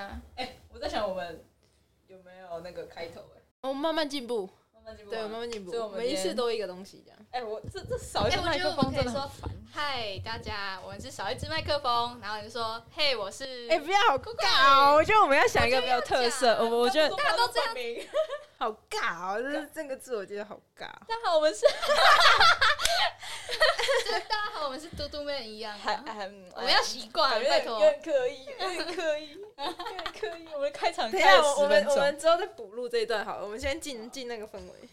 啊，哎，我在想我们有没有那个开头？哎，我们慢慢进步，慢慢进步，对，慢慢进步所以我，们每一次都一个东西这样。哎，我这这少一支，麦克风真的很烦。嗨，大家，我们是少一支麦克风，然后你就说嘿，我是哎，不要好尬哦！我觉得我们要想一个比较特色，我我觉得大家都这样样。好尬哦，这这个字我觉得好尬。大家好，我们是就 是大家好，我们是嘟嘟妹一样还啊，还我们要习惯，拜托。点刻意，有点刻意，有点刻意。我们开场等一下，开了我我们我们之后再补录这一段好了，我们先进进那个氛围。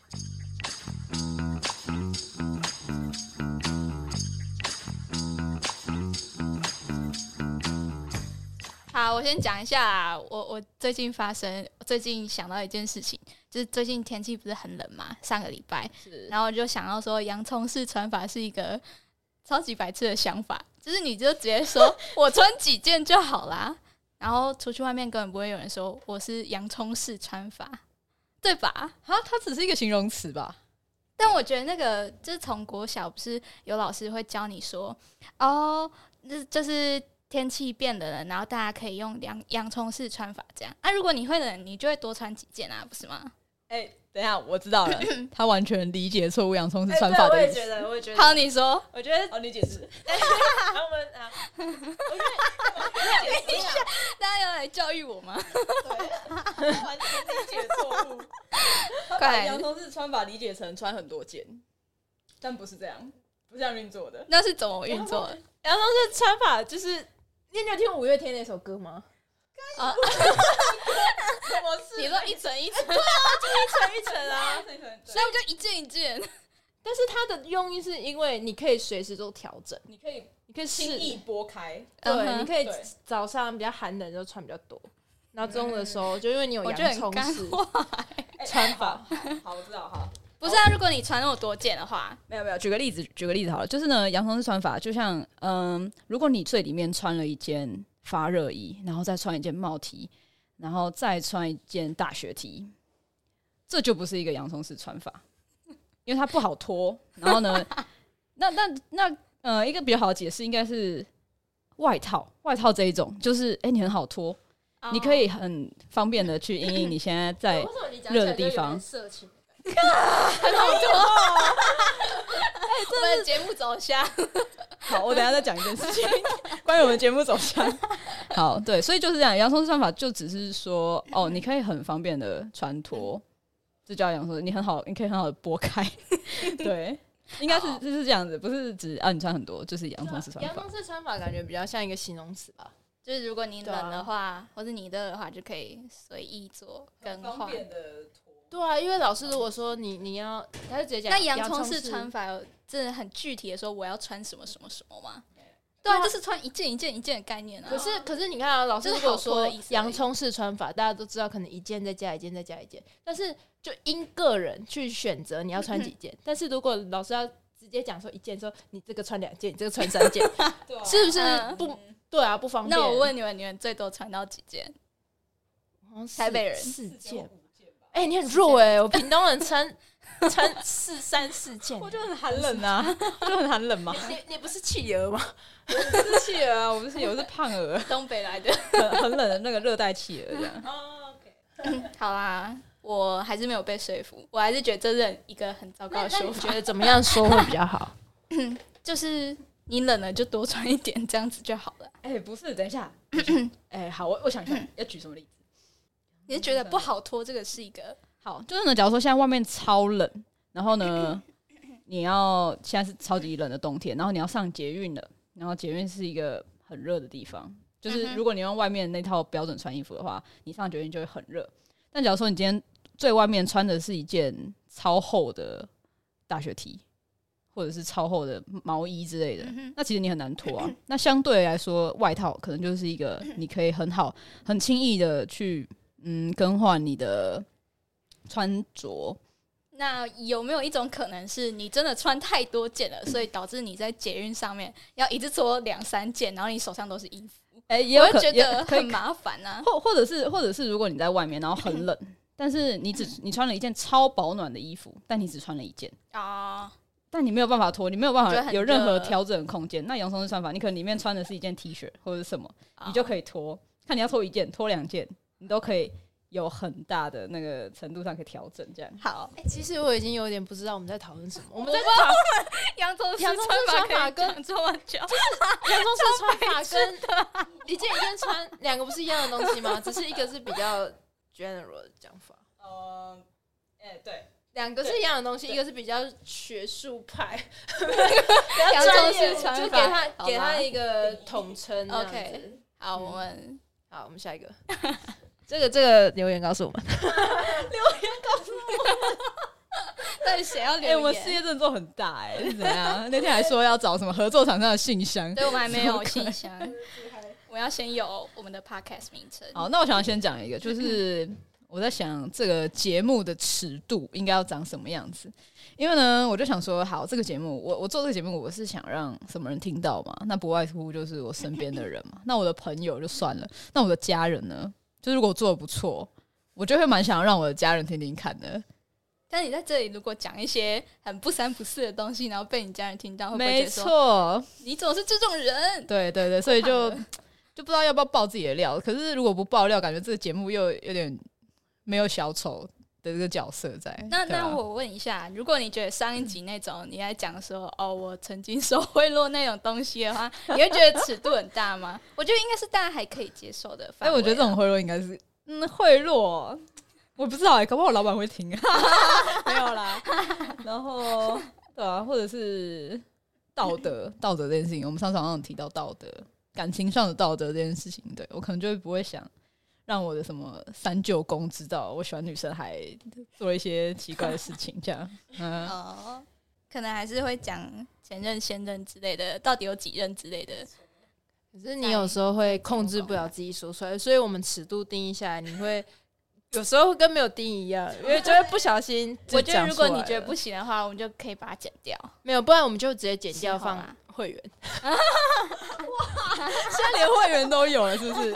好，我先讲一下啊，我我最近发生，最近想到一件事情，就是最近天气不是很冷嘛，上个礼拜，是然后我就想到说，洋葱式穿法是一个超级白痴的想法，就是你就直接说 我穿几件就好啦，然后出去外面根本不会有人说我是洋葱式穿法，对吧？啊，它只是一个形容词吧？但我觉得那个就是从国小不是有老师会教你说，哦，那就是天气变冷了，然后大家可以用洋洋葱式穿法这样。啊，如果你会冷，你就会多穿几件啊，不是吗？哎，等一下，我知道了，他完全理解错误洋葱是哎穿对我也觉法的意思。得，我也觉得。好，你说，我觉得，哦，你解释。然后我们啊，大家要来教育我吗？对，完全理解错误。他把快洋葱是穿法理解成穿很多件，但不是这样，不是这样运作的。那是怎么运作的？洋葱是穿法就是，你有听五月天那首歌吗？啊，什么事？你说一层一层，一层一层 一层对。那不就一件一件？但是它的用意是因为你可以随时做调整，你可以你可以试。轻易拨开。对，嗯你可以早上比较寒冷就穿比较多，然后中午的时候就因为你有洋葱式。穿法，好，我知道，哈。不是啊，如果你穿那么多件的话，没有没有，举个例子，举个例子好了，就是呢，洋葱式穿法就像，嗯，如果你最里面穿了一件发热衣，然后再穿一件帽 T，然后再穿一件大学 T，这就不是一个洋葱式穿法，因为它不好脱。然后呢，那那那呃，一个比较好的解释应该是外套，外套这一种，就是哎、诶你很好脱，你可以很方便的去因应你现在在 为什么你 讲热的地方色情？我们的节目走向，好，我等一下再讲一件事情，关于我们节目走向。好，对，所以就是这样，洋葱式穿法就只是说，哦，你可以很方便的穿脱，这叫洋葱，你很好，你可以很好的拨开，对，应该是就是这样子，不是指啊你穿很多，就是洋葱式穿法洋葱。式穿法感觉比较像一个形容词吧？就是如果你冷的话，或者你热的话，就可以随意做更换。的脱。对啊，因为老师如果说你你要，他就直接讲那洋葱式式穿法有真的很具体的说我要穿什么什么什么吗？对啊，就是穿一件一件一件的概念啊。可是可是你看啊，老师如果说洋葱式穿法，大家都知道可能一件再加一件再加一件，但是就因个人去选择你要穿几件。但是如果老师要直接讲说一件，说你这个穿两件，你这个穿三件，是不是嗯不对啊？不方便。那我问你们，你们最多穿到几件？台北人四件，哎、你很弱哎、我屏东人穿 穿四三四件，我就很寒冷啊，就很寒冷嘛。你你不是企鹅吗？不是企鹅啊，我不是我是胖鹅，东北来的。很很冷的那个热带企鹅这样。哦，OK。好啦，我还是没有被说服，我还是觉得这是一个很糟糕的说法。觉得怎么样说会比较好？就是你冷了就多穿一点，这样子就好了。哎、不是，等一下，哎、好，我我想一下，要举什么例子？你是觉得不好脱，这个是一个好，就是呢，假如说现在外面超冷，然后呢，你要现在是超级冷的冬天，然后你要上捷运了，然后捷运是一个很热的地方，就是如果你用外面那套标准穿衣服的话，你上捷运就会很热。但假如说你今天最外面穿的是一件超厚的大学 T，或者是超厚的毛衣之类的，嗯那其实你很难脱啊。那相对来说，外套可能就是一个你可以很好、很轻易的去嗯更换你的穿着。那有没有一种可能是你真的穿太多件了，所以导致你在捷运上面要一直脱两三件，然后你手上都是衣服，哎、也有可我会觉得很麻烦啊。或或者是或者是如果你在外面，然后很冷，但是你只你穿了一件超保暖的衣服，但你只穿了一件。啊，但你没有办法脱，你没有办法有任何热调整的空间。那洋葱式穿法，你可能里面穿的是一件 T 恤或者是什么，你就可以脱。看你要脱一件、脱两件，你都可以有很大的那个程度上可以调整。这样。好，哎其实我已经有点不知道我们在讨论什么。我们在洋葱式洋葱式穿穿法跟可以讲这么久，洋葱式穿法跟一件一件穿两个不是一样的东西吗？只是一个是比较 general 的讲法，呃，哎，对，两个是一样的东西，一个是比较学术派，洋葱式就穿法，给他好给他一个统称。OK 好，我们好，我们下一个。这个这个留言告诉我们，留言告诉我们 到底谁要哎、留言？我们事业真的做很大哎、是怎样？那天还说要找什么合作厂商的信箱。对，我们还没有信箱，我要先有我们的 podcast 名称。好，那我想要先讲一个，就是我在想这个节目的尺度应该要长什么样子。因为呢，我就想说，好，这个节目，我我做这个节目，我是想让什么人听到嘛？那不外乎就是我身边的人嘛。那我的朋友就算了，那我的家人呢？就是如果我做的不错，我就会蛮想让我的家人听听看的。但你在这里如果讲一些很不三不四的东西，然后被你家人听到，会不会觉没错，你总是这种人？对对对，所以就就不知道要不要爆自己的料。可是如果不爆料，感觉这个节目又有点没有小丑的这个角色在。那啊那我问一下，如果你觉得上一集那种你在讲说哦，我曾经受贿赂那种东西的话，你会觉得尺度很大吗？我觉得应该是大家还可以接受的范哎，啊。我觉得这种贿赂应该是嗯贿赂，我不知道哎、搞不好我老板会听，没有啦。然后对啊，或者是道德 道德这件事情，我们上次好像有提到道德感情上的道德这件事情，对我可能就会不会想。让我的什么三舅公知道我喜欢女生，还做一些奇怪的事情，这样，嗯，哦，可能还是会讲前任、现任之类的，到底有几任之类的。可是你有时候会控制不了自己说出来，所以我们尺度定义下来，你会 有时候会跟没有定义一样，因为就会不小心 我觉得如果你觉得不行的话，我们就可以把它剪掉。没有，不然我们就直接剪掉放会员。哇现在连会员都有了，是不是？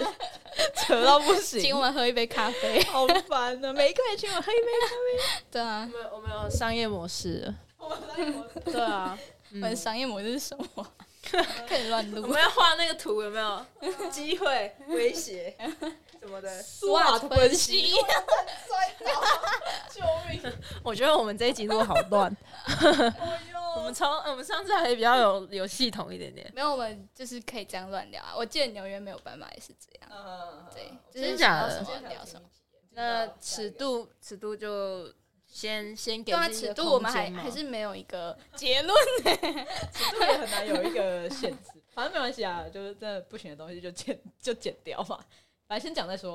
扯到不行，请我们喝一杯咖啡。好烦啊、每一个人请我喝一杯咖啡。对啊我，们我们有商业模式了，对啊，我们商业模式是什么？开始乱录。我们要画那个图有没有？机会、威胁什么的。SWOT 分析，救命！我觉得我们这一集录好乱。我们从我们上次还比较有有系统一点点。没有，我们就是可以这样乱聊啊。我记得纽约没有斑马也是这样，嗯，对，就是真假的想到什么聊什么。那尺度尺度就先先给尺度我们还还是没有一个 结论。尺度也很难有一个限制，反正没关系啊，就是真的不行的东西就剪就剪掉嘛。反正先讲再说，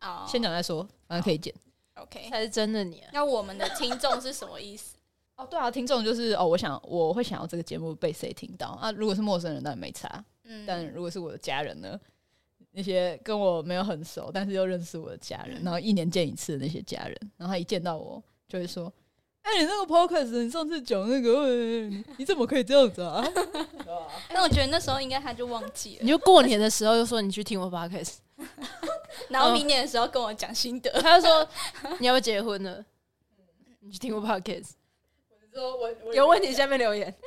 哦先讲再说，反正可以剪。OK。才是真的你啊。那我们的听众是什么意思？哦，对啊，听众就是哦，我想我会想要这个节目被谁听到啊？如果是陌生人，当然没差。嗯，但如果是我的家人呢？那些跟我没有很熟，但是又认识我的家人，然后一年见一次的那些家人，然后他一见到我就会说：“哎、你那个 podcast，你上次讲那个，你怎么可以这样子啊？” 那我觉得那时候应该他就忘记了你，就过年的时候又说你去听我 podcast，然后明年的时候跟我讲心得。他就说你要不要结婚了？你去听我 podcast，说我我有问题下面留言。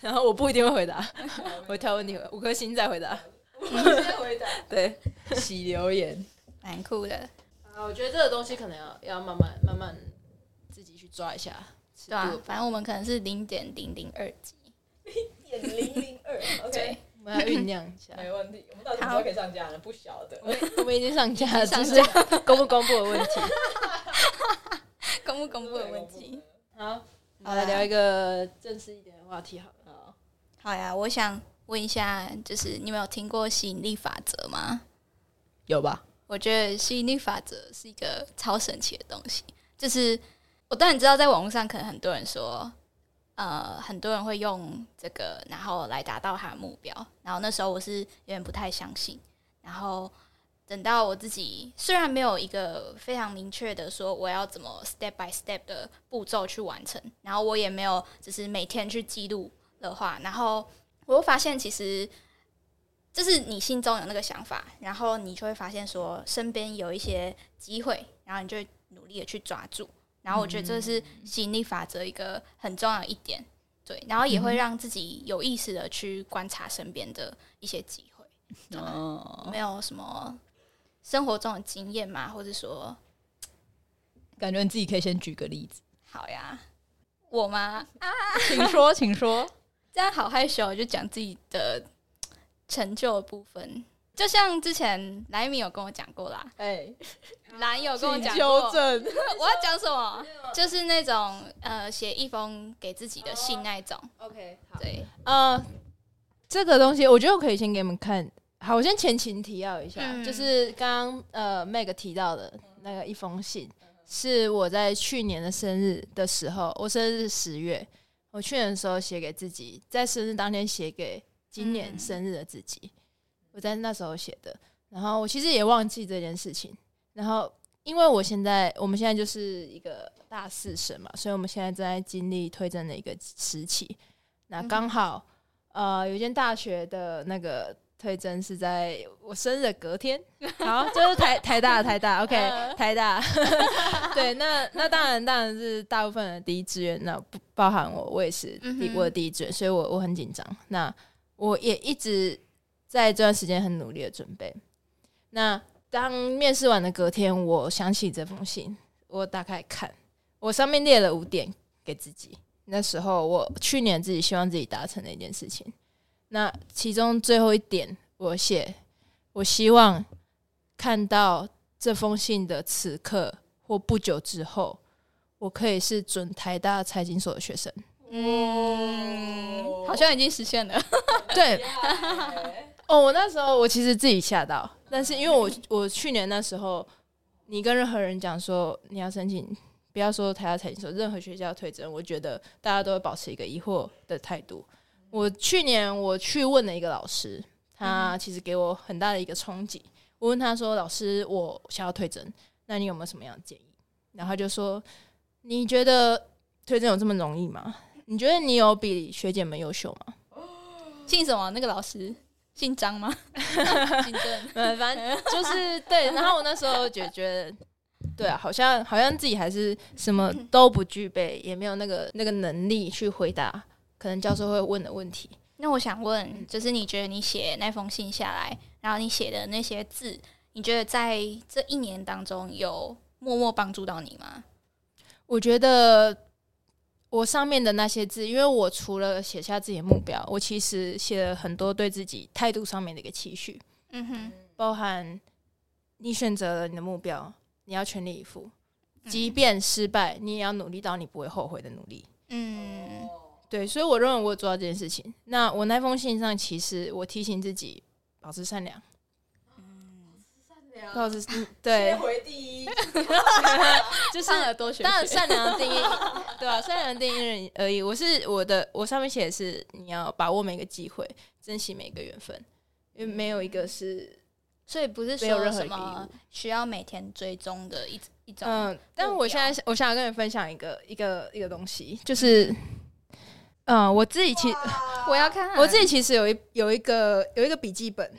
然后我不一定会回答，我挑问题回，五颗星再回答。先回答。对，洗留言，蛮酷的，啊，我觉得这个东西可能要要慢慢慢慢自己去抓一下尺对啊，，反正我们可能是零点零零二级，点零零二，OK，，我们要酝酿一下。没问题。我们到底什么时候可以上架呢？不晓得。我们我们已经上架了，上只是 公不公布的问题。公不公布的问题。好，我们来聊一个正式一点的话题好了。好呀，我想问一下，就是你们有听过吸引力法则吗？有吧？我觉得吸引力法则是一个超神奇的东西。就是我当然知道，在网络上可能很多人说，呃，很多人会用这个，然后来达到他的目标。然后那时候我是有点不太相信。然后等到我自己虽然没有一个非常明确的说我要怎么 step by step 的步骤去完成，然后我也没有就是每天去记录的话，然后我又发现其实。就是你心中有那个想法，然后你就会发现说身边有一些机会，然后你就努力的去抓住。然后我觉得这是吸引力法则一个很重要的一点。对，然后也嗯会让自己有意识的去观察身边的一些机会。哦，没有什么生活中的经验嘛，或者说，感觉你自己可以先举个例子，好呀，我吗？啊 请说，请说。这样好害羞，就讲自己的成就的部分。就像之前莱米有跟我讲过啦，哎，蓝有跟我讲纠过，正，我要讲什么？就是那种呃，写一封给自己的信那一种。OK，好，对，呃，这个东西我觉得我可以先给你们看。好，我先前情提要一下，嗯。就是刚刚呃 Meg 提到的那个一封信，是我在去年的生日的时候，我生日是十月，我去年的时候写给自己，在生日当天写给今年嗯。生日的自己，我在那时候写的。然后我其实也忘记这件事情，然后因为我现在我们现在就是一个大四生嘛，所以我们现在正在经历推甄的一个时期。那刚好，呃，有一间大学的那个推甄是在我生日的隔天，好，就是台台大台大，OK，台大，对，那那当然当然是大部分的第一志愿，那不包含我，我也是第我的第一志愿，所以我我很紧张。那我也一直在这段时间很努力的准备。那当面试完的隔天，我想起这封信，我打开看，我上面列了五点给自己。那时候我去年自己希望自己达成的一件事情，那其中最后一点，我写我希望看到这封信的此刻或不久之后，我可以是准台大财经所的学生。嗯，好像已经实现了。对，哦，我那时候我其实自己吓到，但是因为我我去年那时候，你跟任何人讲说你要申请，不要说台大财经所，任何学校推甄，我觉得大家都会保持一个疑惑的态度。我去年我去问了一个老师，他其实给我很大的一个冲击。我问他说：“老师，我想要推甄，那你有没有什么样的建议？”然后他就说：“你觉得推甄有这么容易吗？你觉得你有比学姐们优秀吗？” 姓什么？那个老师姓张吗？姓郑。嗯，反正就是对。然后我那时候就觉得，对啊，好像好像自己还是什么都不具备，也没有那个那个能力去回答可能教授会问的问题。那我想问，就是你觉得你写那封信下来，然后你写的那些字，你觉得在这一年当中有默默帮助到你吗？我觉得我上面的那些字，因为我除了写下自己的目标，我其实写了很多对自己态度上面的一个期许，嗯哼，包含你选择了你的目标，你要全力以赴，嗯即便失败，你也要努力到你不会后悔的努力。嗯对，所以我认为我有做到这件事情。那我那封信上，其实我提醒自己保持善良，保持嗯对，回第一，就是当然善良的定义，对啊，善良的定义而已。我是我的，我上面写的是你要把握每个机会，珍惜每个缘分，因为没有一个是所以不是没有说任何什么需要每天追踪的一一种，嗯，但是我现在我想要跟你分享一个一个一个东西，就是嗯，我自己其 我要看我自己其实有一有一个有一个笔记本，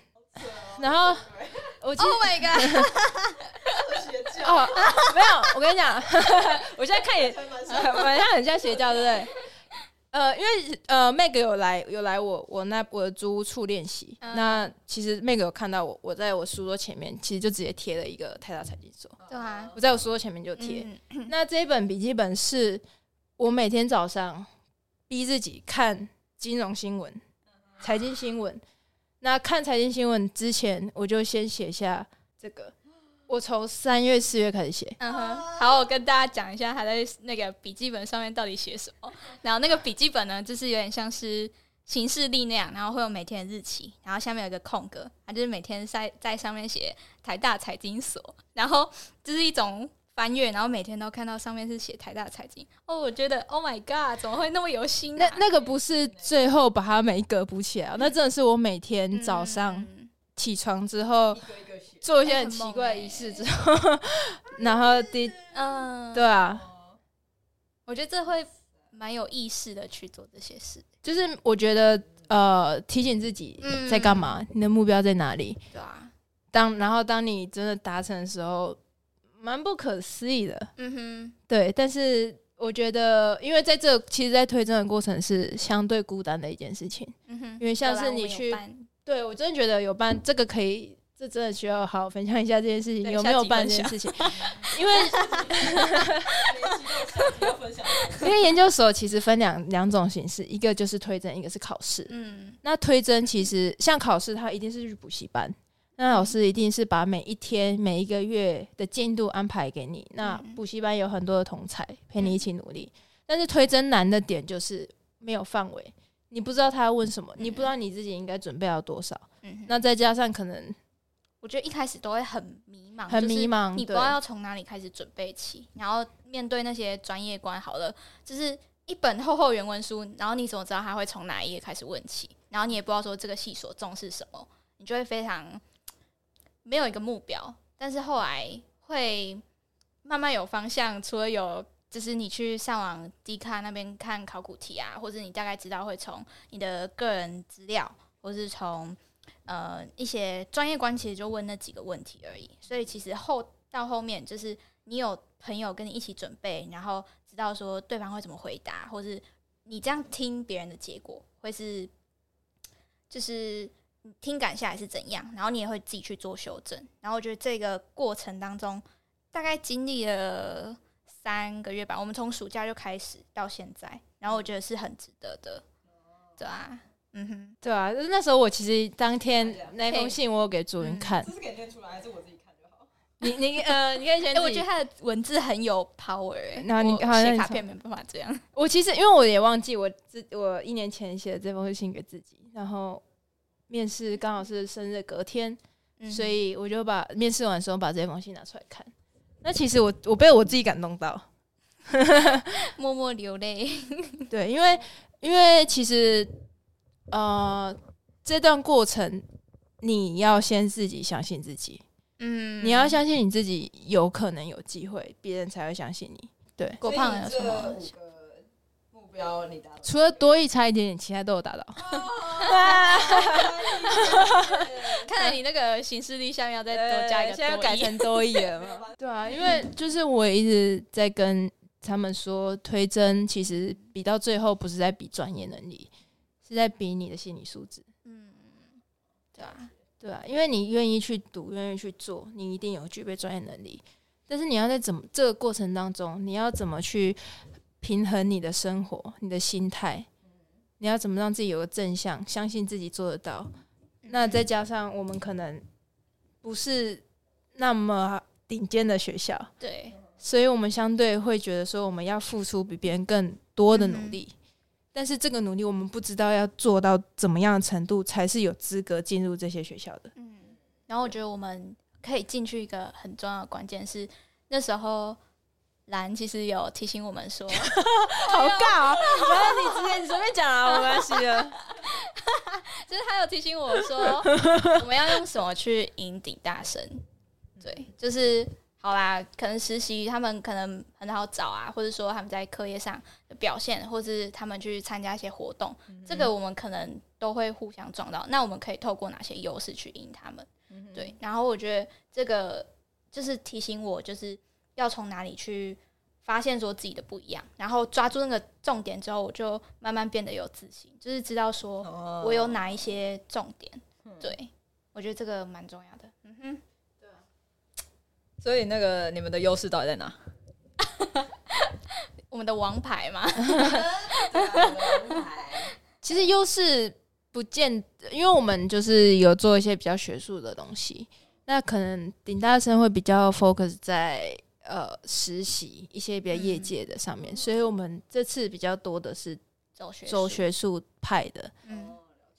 然后我 Oh my god！哦，没有，我跟你讲，我现在看也还蛮蛮像很像邪教，对不对？呃，因为呃，Meg 有来有来我我那我的租屋处练习，嗯那其实 Meg 有看到我，我在我书桌前面，其实就直接贴了一个泰达财经所，对啊，我在我书桌前面就贴。嗯那这一本笔记本是我每天早上逼自己看金融新闻、财经新闻。那看财经新闻之前，我就先写下这个。我从三月、四月开始写，嗯哼，好，我跟大家讲一下他在那个笔记本上面到底写什么。然后那个笔记本呢，就是有点像是行事历那样，然后会有每天的日期，然后下面有一个空格，他就是每天在在上面写台大财经所，然后这是一种翻阅，然后每天都看到上面是写台大财经。哦，我觉得 Oh my God，怎么会那么有心啊？那那个不是最后把它每一格补起来，那真的是我每天早上嗯。起床之后做一些很奇怪的仪式之后，然后第嗯，对啊，我觉得这会蛮有意识的去做这些事，就是我觉得呃提醒自己嗯。在干嘛，你的目标在哪里。对啊，当然后当你真的达成的时候，蛮不可思议的，嗯哼，对。但是我觉得，因为在这其实，在推甄的过程是相对孤单的一件事情，嗯哼，因为像是你去，办对我真的觉得有办这个可以。这真的需要好好分享一下这件事情，有没有办这件事情？因为要分享因为研究所其实分两两种形式，一个就是推甄，一个是考试。嗯那推甄其实像考试，它一定是去补习班，那老师一定是把每一天、每一个月的进度安排给你。那嗯补习班有很多的同才陪你一起努力，但是推甄难的点就是没有范围，你不知道他要问什么，你不知道你自己应该准备要多少。嗯，那再加上可能我觉得一开始都会很迷茫，很迷茫，你不知道要从哪里开始准备起，然后面对那些专业观，好了，就是一本厚厚原文书，然后你怎么知道他会从哪一页开始问起？然后你也不知道说这个系所重视什么，你就会非常没有一个目标。但是后来会慢慢有方向，除了有就是你去上网 D 卡那边看考古题啊，或者你大概知道会从你的个人资料，或是从呃一些专业关，其实就问那几个问题而已。所以其实后到后面，就是你有朋友跟你一起准备，然后知道说对方会怎么回答，或是你这样听别人的结果会是，就是听感下来是怎样，然后你也会自己去做修正。然后我觉得这个过程当中，大概经历了三个月吧，我们从暑假就开始到现在，然后我觉得是很值得的，对啊，嗯哼。对啊，就是那时候我其实当天那封信我有给主人看，这是给念出来，还是我自己看就好？你你呃，你可以先哎、自己。我觉得他的文字很有 power 哎、然后你我好像卡片没办法这样。我其实因为我也忘记我自我一年前写的这封信给自己，然后面试刚好是生日隔天，嗯所以我就把面试完的时候把这封信拿出来看。那其实我我被我自己感动到，默默流泪。对，因为因为其实呃这段过程你要先自己相信自己，嗯你要相信你自己有可能有机会，别人才会相信你。对，郭胖有什么？目标你达到？除了多一差一点点，其他都有达到。看来你那个行事历下面要再多加一个现在要改成多一了嘛？对啊，因为就是我一直在跟他们说，推甄其实比到最后不是在比专业能力，是在比你的心理素质。嗯，对啊，对啊，因为你愿意去读，愿意去做，你一定有具备专业能力。但是你要在怎么这个过程当中，你要怎么去平衡你的生活、你的心态？你要怎么让自己有个正向，相信自己做得到？那再加上我们可能不是那么顶尖的学校，对，所以我们相对会觉得说，我们要付出比别人更多的努力。但是这个努力，我们不知道要做到怎么样的程度，才是有资格进入这些学校的。嗯。然后我觉得我们可以进去一个很重要的关键是，那时候兰其实有提醒我们说，好尬哦！反正你之前你随便讲啊，没关系的。就是他有提醒我说，我们要用什么去引顶大神？对，就是好啦，可能实习他们可能很好找啊，或者说他们在课业上的表现，或是他们去参加一些活动，这个我们可能都会互相撞到。那我们可以透过哪些优势去赢他们？对，然后我觉得这个就是提醒我，就是要从哪里去发现说自己的不一样，然后抓住那个重点之后，我就慢慢变得有自信，就是知道说哦我有哪一些重点。对，我觉得这个蛮重要的。嗯哼，对所以那个你们的优势到底在哪？我们的王牌嘛，其实优势不见，因为我们就是有做一些比较学术的东西，那可能顶大生会比较 focus 在呃实习一些比较业界的上面，所以我们这次比较多的是走学走术，学术派的。嗯。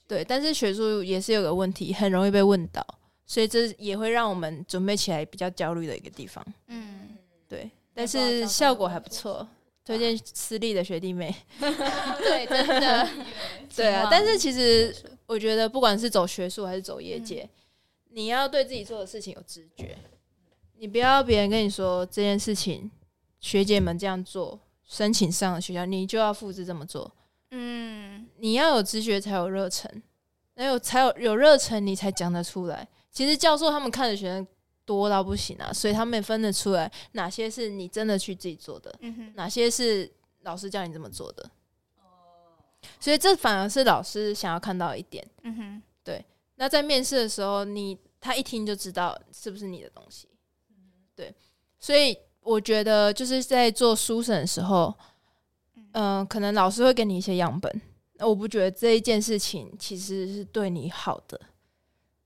对，但是学术也是有个问题，很容易被问到，所以这也会让我们准备起来比较焦虑的一个地方。嗯，对，但是效果还不错，推荐私立的学弟妹。对，真的，对啊，但是其实我觉得，不管是走学术还是走业界，你要对自己做的事情有知觉，你不要别人跟你说这件事情，学姐们这样做，申请上了学校，你就要复制这么做。嗯，你要有直觉才有热忱，那有才有有热忱，你才讲得出来。其实教授他们看的学生多到不行啊，所以他们也分得出来哪些是你真的去自己做的，嗯，哪些是老师叫你这么做的。所以这反而是老师想要看到一点。嗯哼，对那在面试的时候，你他一听就知道是不是你的东西。对，所以我觉得就是在做书审的时候，嗯、可能老师会给你一些样本，那我不觉得这一件事情其实是对你好的，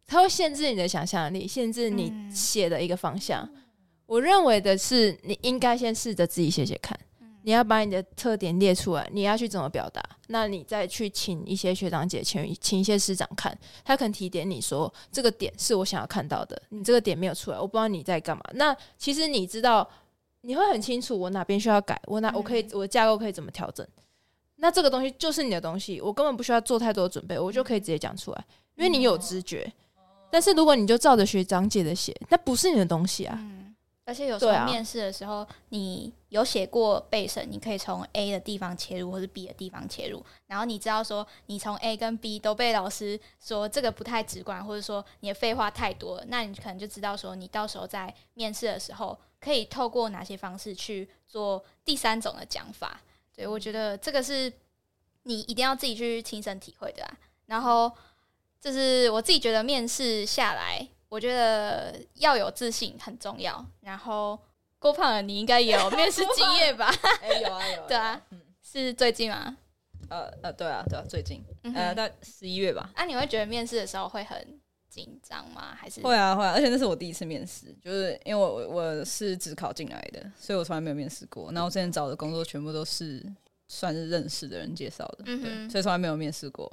它会限制你的想象力，限制你嗯。写的一个方向。我认为的是，你应该先试着自己写写看，你要把你的特点列出来，你要去怎么表达，那你再去请一些学长姐，请请一些师长看，他可能提点你说这个点是我想要看到的，你这个点没有出来，我不知道你在干嘛。那其实你知道，你会很清楚我哪边需要改，我哪我可以我的架构可以怎么调整。那这个东西就是你的东西，我根本不需要做太多的准备，我就可以直接讲出来，因为你有直觉。但是如果你就照着学长姐的写，那不是你的东西啊。嗯。而且有时候面试的时候，你有写过备审，你可以从 A 的地方切入，或是 B 的地方切入，然后你知道说你从 A 跟 B 都被老师说这个不太直观，或者说你的废话太多了，那你可能就知道说你到时候在面试的时候可以透过哪些方式去做第三种的讲法。对我觉得这个是你一定要自己去亲身体会的啊。然后就是我自己觉得面试下来，我觉得要有自信很重要。然后郭胖儿，你应该也有面试经验吧？哎、有啊 有啊，对啊，是最近吗？呃呃，对啊对啊，最近呃，到十一月吧。啊，你会觉得面试的时候会很紧张吗？还是会啊会啊，而且那是我第一次面试，就是因为我我我是只考进来的，所以我从来没有面试过。然后我之前找的工作全部都是算是认识的人介绍的，嗯对，所以从来没有面试过。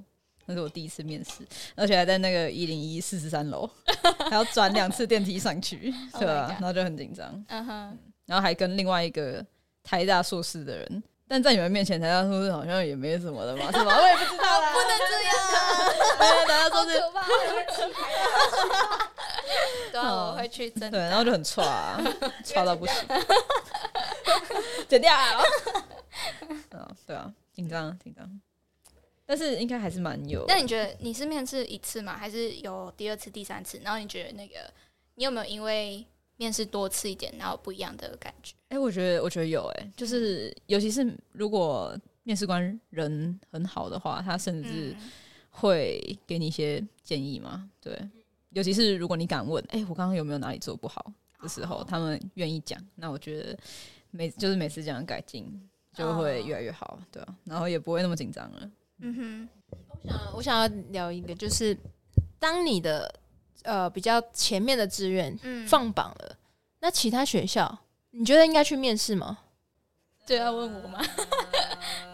那是我第一次面试，而且还在那个一零一四十三楼，还要转两次电梯上去，Oh 对 my 啊 God 然后就很紧张，嗯哼，然后还跟另外一个台大硕士的人，但在你们面前台大硕士好像也没什么的嘛，是吧？我也不知道啦，不能这样啊，对台大硕士！对啊，我会去真对，然后就很差、啊，差到不行，剪掉啊！嗯，对啊，紧张紧张，但是应该还是蛮有。那你觉得你是面试一次吗？还是有第二次、第三次？然后你觉得那个你有没有因为面试多次一点，然后不一样的感觉？哎、我觉得我觉得有哎、就是尤其是如果面试官人很好的话，他甚至嗯会给你一些建议嘛。对，尤其是如果你敢问，哎、我刚刚有没有哪里做不好的时候，他们愿意讲，那我觉得每就是每次这样改进，就会越来越好，对啊，然后也不会那么紧张了。嗯哼我想我想要聊一个，就是当你的呃比较前面的志愿放榜了，那其他学校你觉得应该去面试吗？对要问我吗？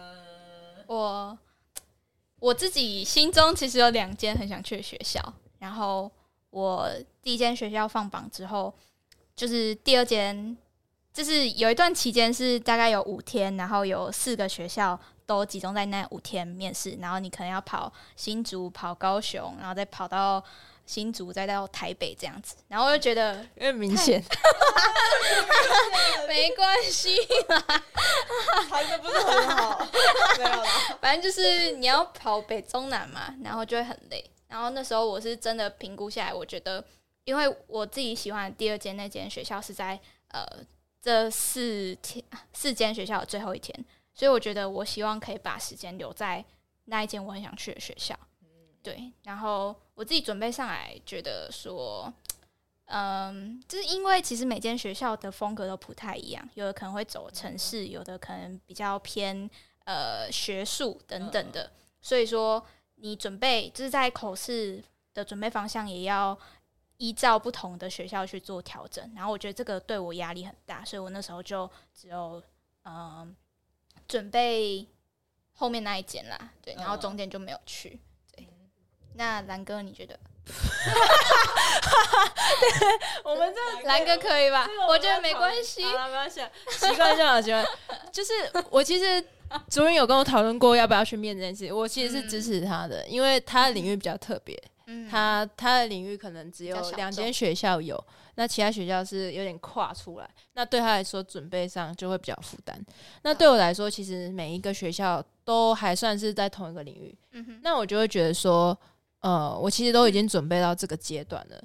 我我自己心中其实有两间很想去的学校，然后我第一间学校放榜之后，就是第二间，就是有一段期间是大概有五天，然后有四个学校都集中在那五天面试，然后你可能要跑新竹、跑高雄，然后再跑到新竹，再到台北这样子，然后我就觉得有点明显，没关系，谈的不是很好，没有啦。反正就是你要跑北中南嘛，然后就会很累。然后那时候我是真的评估下来，我觉得，因为我自己喜欢的第二间那间学校是在呃这四天四间学校的最后一天，所以我觉得我希望可以把时间留在那一间我很想去的学校。对，然后我自己准备上来，觉得说，嗯，就是因为其实每间学校的风格都不太一样，有的可能会走城市，有的可能比较偏呃学术等等的，所以说你准备就是在口试的准备方向也要依照不同的学校去做调整。然后我觉得这个对我压力很大，所以我那时候就只有嗯、准备后面那一间啦，对，然后中间就没有去。对，那蓝哥你觉得？我们这蓝哥可以吧？我觉得没关系。没关系啊，习惯就好，习惯。就是我其实主任有跟我讨论过要不要去面这件事，我其实是支持他的，因为他的领域比较特别，嗯，他他的领域可能只有两间学校有，那其他学校是有点跨出来，那对他来说准备上就会比较负担。那对我来说，其实每一个学校都还算是在同一个领域，嗯，那我就会觉得说，呃，我其实都已经准备到这个阶段了，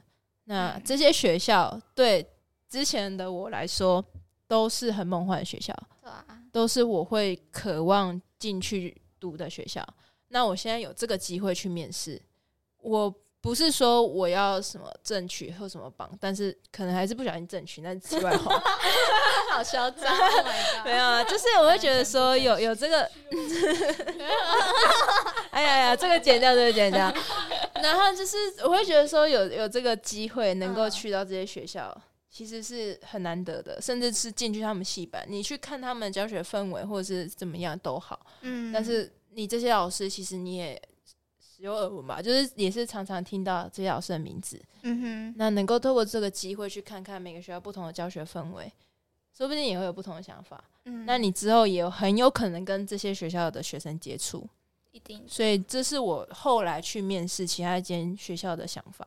那这些学校对之前的我来说都是很梦幻的学校，对啊，都是我会渴望进去读的学校。那我现在有这个机会去面试，我不是说我要什么争取或什么榜，但是可能还是不小心争取，那是题外话。好嚣张！Oh 没有啊，就是我会觉得说有有这个，哎呀呀，这个剪掉，这个剪掉。然后就是我会觉得说有有这个机会能够去到这些学校，其实是很难得的，甚至是进去他们系班，你去看他们教学氛围或者是怎么样都好。嗯，但是你这些老师其实你也有耳闻吧，就是也是常常听到这些老师的名字。嗯哼，那能够透过这个机会去看看每个学校不同的教学氛围，说不定也会有不同的想法。嗯，那你之后也有很有可能跟这些学校的学生接触，一定所以这是我后来去面试其他一间学校的想法。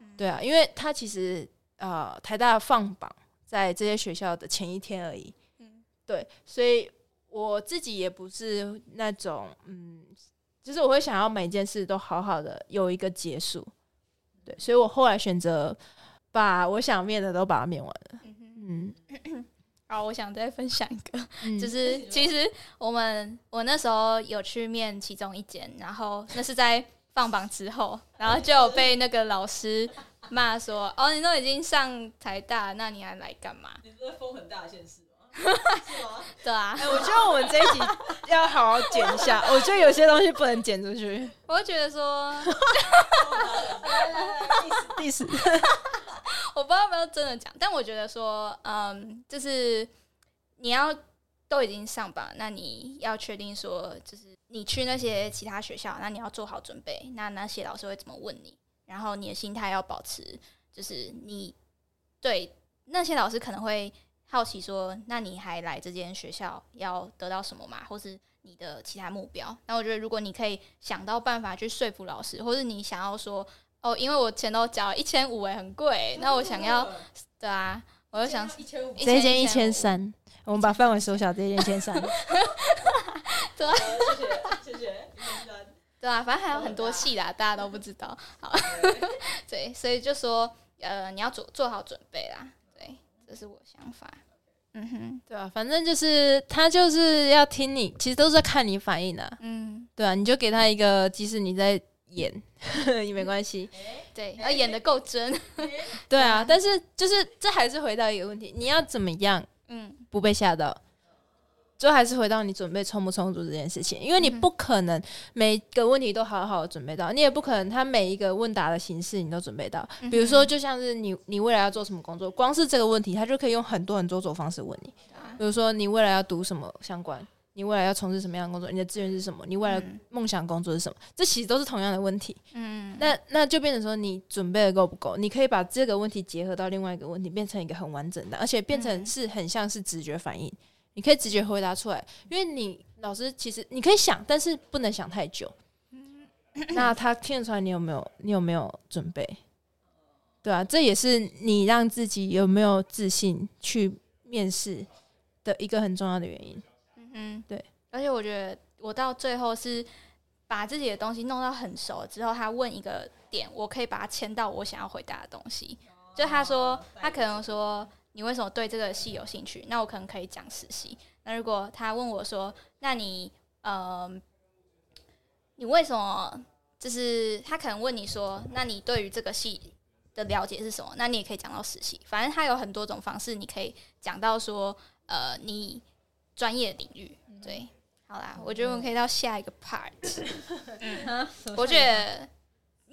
嗯对啊，因为他其实呃台大放榜在这些学校的前一天而已。嗯对，所以我自己也不是那种嗯，就是我会想要每件事都好好的有一个结束。对，所以我后来选择把我想面的都把它面完了。嗯。嗯，好，我想再分享一个，嗯就是其实我们我那时候有去面其中一间，然后那是在放榜之后，然后就有被那个老师骂说：“哦，你都已经上台大，那你还来干嘛你是在风很大的县市吗？是吗？？” 对啊，哎、我觉得我们这一集要好好剪一下，我觉得有些东西不能剪出去。我会觉得说，第四，我不知道要不要真的讲，但我觉得说，嗯，就是你要都已经上榜，那你要确定说，就是你去那些其他学校，那你要做好准备，那那些老师会怎么问你，然后你的心态要保持，就是你对那些老师可能会好奇说，那你还来这间学校要得到什么嘛，或是你的其他目标？那我觉得如果你可以想到办法去说服老师，或是你想要说。哦，因为我钱都交一千五，哎，很贵。那我想要，对啊，我就想这一间一千千，三，我们把范围缩小，这一间一千三。对啊，谢谢谢谢，一千三。对啊，反正还有很多戏啦，大家都不知道。好，对，所以就说，呃，你要做做好准备啦。对，这是我的想法。嗯哼，对啊，反正就是他就是要听你，其实都是在看你反应的、啊。嗯，对啊，你就给他一个，即使你在演 也没关系。对，要演的够真。对啊，但是就是这还是回到一个问题，你要怎么样嗯不被吓到？就还是回到你准备充不充足这件事情，因为你不可能每个问题都好好的准备到，你也不可能他每一个问答的形式你都准备到。比如说，就像是你你未来要做什么工作，光是这个问题，他就可以用很多很多种方式问你。啊比如说，你未来要读什么相关，你未来要从事什么样的工作，你的志愿是什么，你未来嗯梦想工作是什么，这其实都是同样的问题。嗯，那那就变成说，你准备的够不够？你可以把这个问题结合到另外一个问题，变成一个很完整的，而且变成嗯是很像是直觉反应，你可以直接回答出来。因为你老师其实你可以想，但是不能想太久。那他听得出来你有没有你有没有准备？对啊，这也是你让自己有没有自信去面试的一个很重要的原因。嗯，对。而且我觉得我到最后是把自己的东西弄到很熟之后，他问一个点，我可以把它签到我想要回答的东西。就他说，他可能说你为什么对这个戏有兴趣？那我可能可以讲实习。那如果他问我说，那你呃，你为什么？就是他可能问你说，那你对于这个戏的了解是什么？那你也可以讲到实习。反正他有很多种方式，你可以讲到说，呃，你专业领域。对，好啦，我觉得我们可以到下一个 part。嗯，我觉得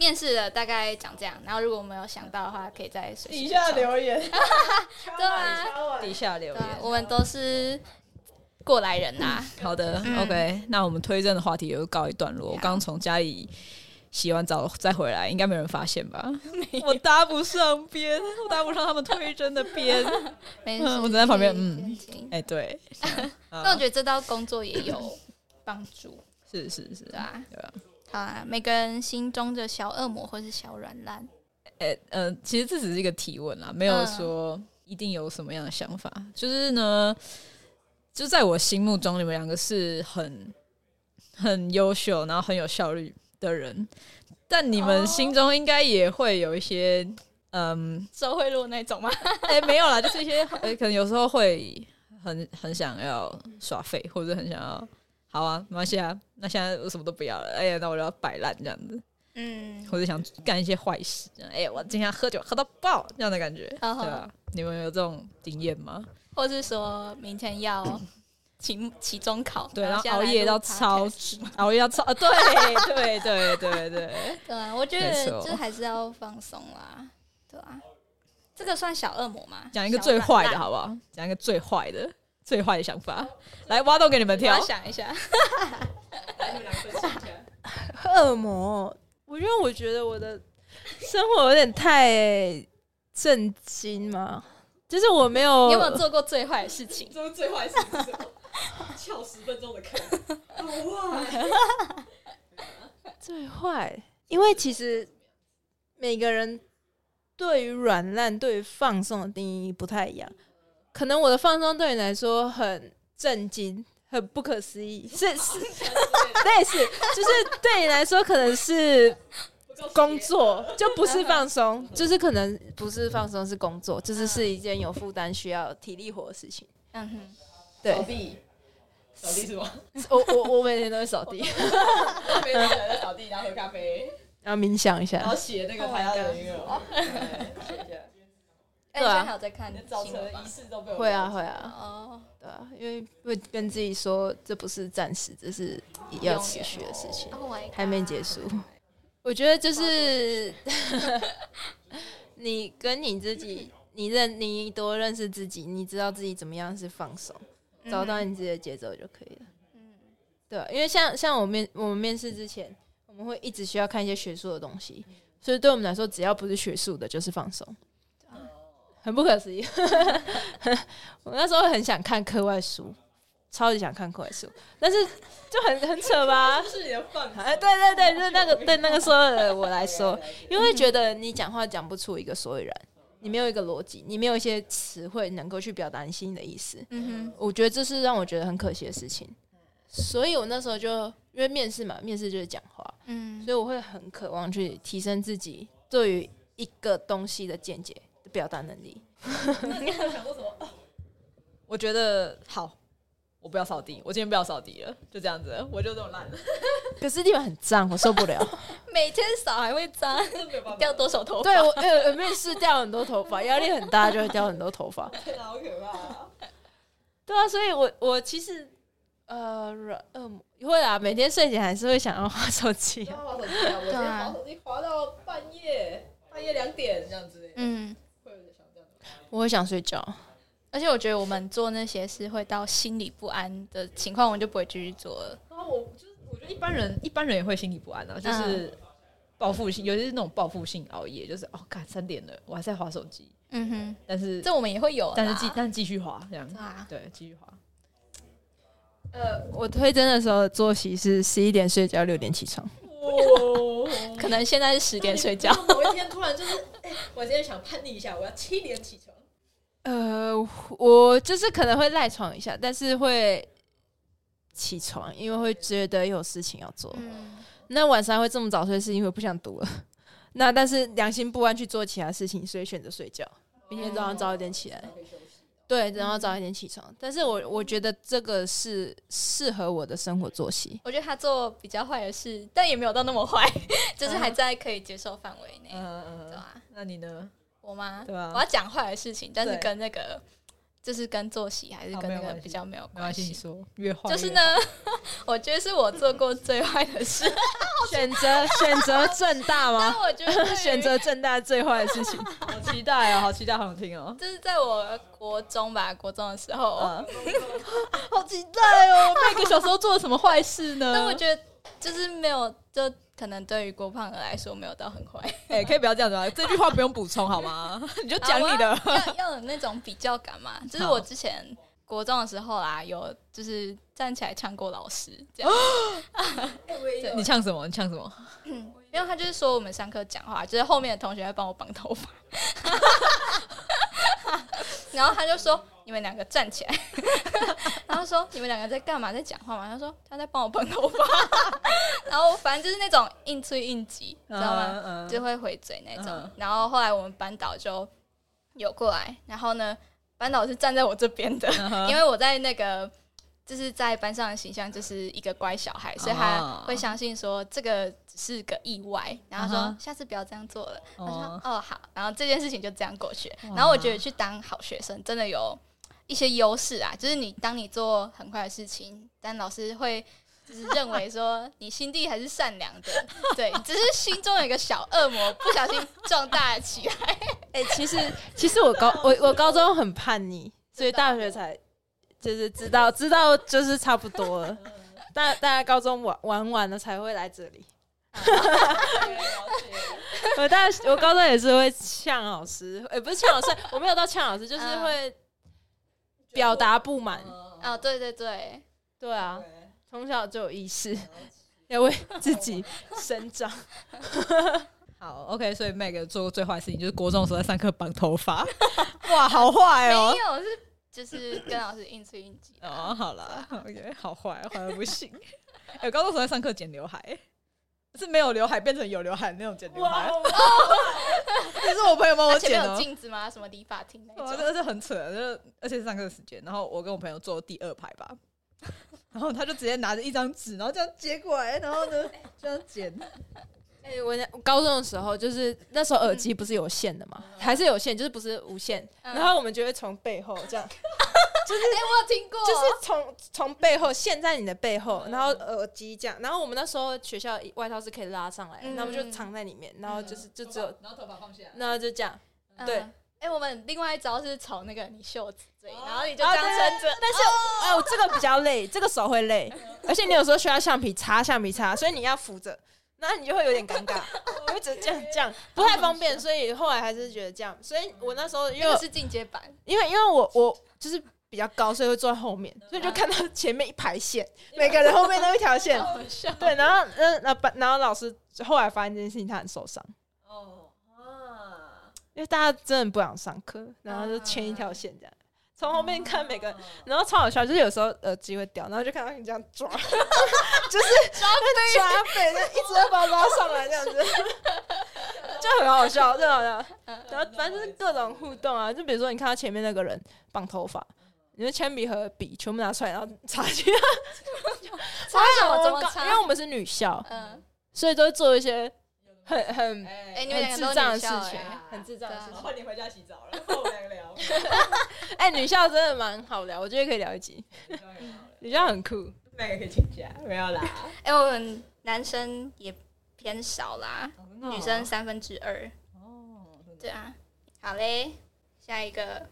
面试的大概讲这样，然后如果我们有想到的话，可以在底下留言，对啊，底下留言，。我们都是过来人呐、好的、嗯。O k 那我们推荐的话题也就告一段落。我刚从家里洗完澡再回来，应该没人发现吧？我搭不上边，我搭不上他们推针的 边。没事，嗯我只在旁边嗯。哎、对，那我觉得这道工作也有帮助，是是是，对啊，对啊。好啊，每个人心中的小恶魔或是小软烂，哎、呃，其实这只是一个提问啦，没有嗯说一定有什么样的想法。就是呢，就在我心目中，你们两个是很很优秀，然后很有效率的人，但你们心中应该也会有一些嗯，社会路那种吗？哎、没有啦，就是一些呃，可能有时候会很很想要耍废，或者很想要，好啊，没关系啊，那现在我什么都不要了，哎呀，那我就要摆烂这样子，嗯，或者想干一些坏事，哎、我今天喝酒喝到爆这样的感觉，哦对吧？你们有这种经验吗？或是说明天要期期中考，对，然后熬夜到超，熬夜到超，啊对对对对对，对啊，我觉没得错就还是要放松啦，对啊，这个算小恶魔吗？讲一个最坏的好不好？讲一个最坏的。最坏的想法，来挖洞给你们跳我。想一下。恶魔，我因为我觉得我的生活有点太震惊嘛，就是我没有，你有没有做过最坏的事情？做过最坏事是什么？翘十分钟的课，哇！最坏？因为其实每个人对于软烂、对于放松的定义不太一样。可能我的放松对你来说很震惊、很不可思议，是是类似，就是对你来说可能是工作，就不是放松，就是可能不是放松，是工作，就是是一件有负担、需要体力活的事情。嗯哼，对。扫地，扫地是吗？我我我每天都会扫地，每天在扫地，然后喝咖啡，然后冥想一下。然后。写那个的音乐，对写一下。哎，对啊。还有在看仪式都被我会啊会啊，哦，对啊，因为会跟自己说这不是暂时，这是要持续的事情，Oh 还没结束。我觉得就是 你跟你自己，你认你多认识自己，你知道自己怎么样是放松，找到你自己的节奏就可以了。嗯。对啊，因为像像我面我们面试之前，我们会一直需要看一些学术的东西，所以对我们来说，只要不是学术的，就是放松。很不可思议，我那时候很想看课外书，超级想看课外书，但是就很很扯吧这。是你的范哎，对对对，就是那个对那个时候的我来说，因为觉得你讲话讲不出一个所以然，你没有一个逻辑，你没有一些词汇能够去表达你心里的意思。嗯我觉得这是让我觉得很可惜的事情，所以我那时候就因为面试嘛，面试就是讲话，嗯所以我会很渴望去提升自己对于一个东西的见解的表达能力。那你想过什么？哦 我觉得好，我不要扫地，我今天不要扫地了，就这样子，我就这么烂了。可是地板很脏，我受不了。每天扫还会脏，掉多少头发？对我呃呃面试掉很多头发，压力很大，就会掉很多头发。天哪，好可怕啊！对啊，所以我我其实呃软恶魔会啊，每天睡前还是会想要划手机不啊。要滑手机啊！我今天滑手机滑到半夜，半夜两点这样子，嗯。我会想睡觉。而且我觉得我们做那些事会到心里不安的情况，我们就不会继续做了。然后我就是我觉得一般人一般人也会心里不安啊，就是报复性，尤其是那种报复性熬夜，就是哦，看三点了，我还在划手机，嗯哼，但是这我们也会有，但是继但是继续划这样，啊，对，继续划。呃，我推甄的时候作息是十一点睡觉，六点起床。哦，可能现在是十点睡觉。某一天突然就是，哎，我今天想叛逆一下，我要七点起床。呃，我就是可能会赖床一下，但是会起床，因为会觉得有事情要做。嗯，那晚上会这么早睡，是因为不想读了。那但是良心不安去做其他事情，所以选择睡觉，明天早上早一点起来。对，然后早一点起床。但是我我觉得这个是适合我的生活作息。我觉得他做比较坏的事，但也没有到那么坏，就是还在可以接受范围内，嗯嗯嗯？那你呢？我吗？对啊我要讲坏的事情，但是跟那个就是跟作息还是跟那个比较没有关系，你。说越坏就是呢，我觉得是我做过最坏的事，选择选择正大吗？我觉得 选择正大最坏的事情。好，期待哦，好期待，好想听哦。就是在我国中吧，国中的时候，嗯，好期待哦！那个小时候做了什么坏事呢？但我觉得就是没有，就可能对于郭胖儿来说没有到很坏。哎、可以不要这样子啊？这句话不用补充好吗？你就讲你的。啊要有那种比较感嘛。就是我之前国中的时候啦，有就是站起来呛过老师，这样。你呛什么？你呛什么？因为他就是说我们上课讲话，就是后面的同学会帮我绑头发，然后他就说你们两个站起来，然后说你们两个在干嘛，在讲话吗？他说他在帮我喷头发，然后反正就是那种应催应急，知道吗？嗯就会回嘴那种嗯。然后后来我们班导就有过来，然后呢，班导是站在我这边的，嗯因为我在那个就是在班上的形象就是一个乖小孩，所以他哦会相信说这个只是个意外，然后说下次不要这样做了。他说哦哦好，然后这件事情就这样过去。哇然后我觉得去当好学生真的有一些优势啊，就是你当你做很快的事情，但老师会。就是认为说你心地还是善良的，对，只是心中有一个小恶魔不小心壮大了起来。哎、其实其实我高我我高中很叛逆，所以大学才就是知道知道就是差不多了。大大家高中玩玩完了才会来这里。我大我高中也是会呛老师，也、不是呛老师，我没有到呛老师，就是嗯会表达不满。哦，对对对，对啊，从小就有意识，要为自己生长。好，OK，所以 Meg 做过最坏的事情就是国中的时候在上课绑头发，哇，好坏没哦。有是就是跟老师应催应急的。哦，好了，OK，好坏，坏的不行。哎、我高中时候在上课剪刘海，是没有刘海变成有刘海的那种剪刘海，哦 这是我朋友帮我他前面有剪的哦。镜子吗？什么理发厅那哇，种？真的是很扯，就而且是上课时间，然后我跟我朋友坐第二排吧，然后他就直接拿着一张纸，然后这样接过来，然后呢 这样剪，哎、我高中的时候，就是那时候耳机不是有线的嘛，还是有线，就是不是无线。嗯然后我们就会从背后这样，哎，我有听过，就是从从背后陷在你的背后，然后耳机这样。然后我们那时候学校外套是可以拉上来，嗯然后我们就藏在里面，然后就是就只有，然后头发放下来，然后就这样。嗯对。哎，我们另外一招是从那个你袖子这里，然后你就这啊样撑着。但是哎哦，这个比较累，这个手会累，而且你有时候需要橡皮擦橡皮擦，所以你要扶着。那你就会有点尴尬，我会只这样这样不太方便，所以后来还是觉得这样。所以我那时候因为那个是进阶版，因为因为我我就是比较高，所以会坐在后面，所以就看到前面一排线，每个人后面都一条线。对，然后嗯，那班然后老师后来发现这件事情，他很受伤，哦啊，因为大家真的不想上课，然后就牵一条线这样。从后面看每个，然后超好笑，就是有时候耳机会掉，然后就看到你这样抓，就是抓背抓背，就一直在把它拉上来这样子，就很好笑，真的好笑。然后反正就是各种互动啊，就比如说你看到前面那个人绑头发，你的铅笔和笔全部拿出来，然后插进去。擦什么？怎么因为？我们是女校，嗯，所以都会做一些很很哎，哎你们两个都很智障的女校事情哎，很智障的对啊事情。换你回家洗澡了，我们两个聊，哎、女校真的蛮好聊，我觉得可以聊一集。女校很酷，那个可以请假，没有啦，哎，我们男生也偏少啦，女哦生三分之二。哦，对啊，好嘞，下一个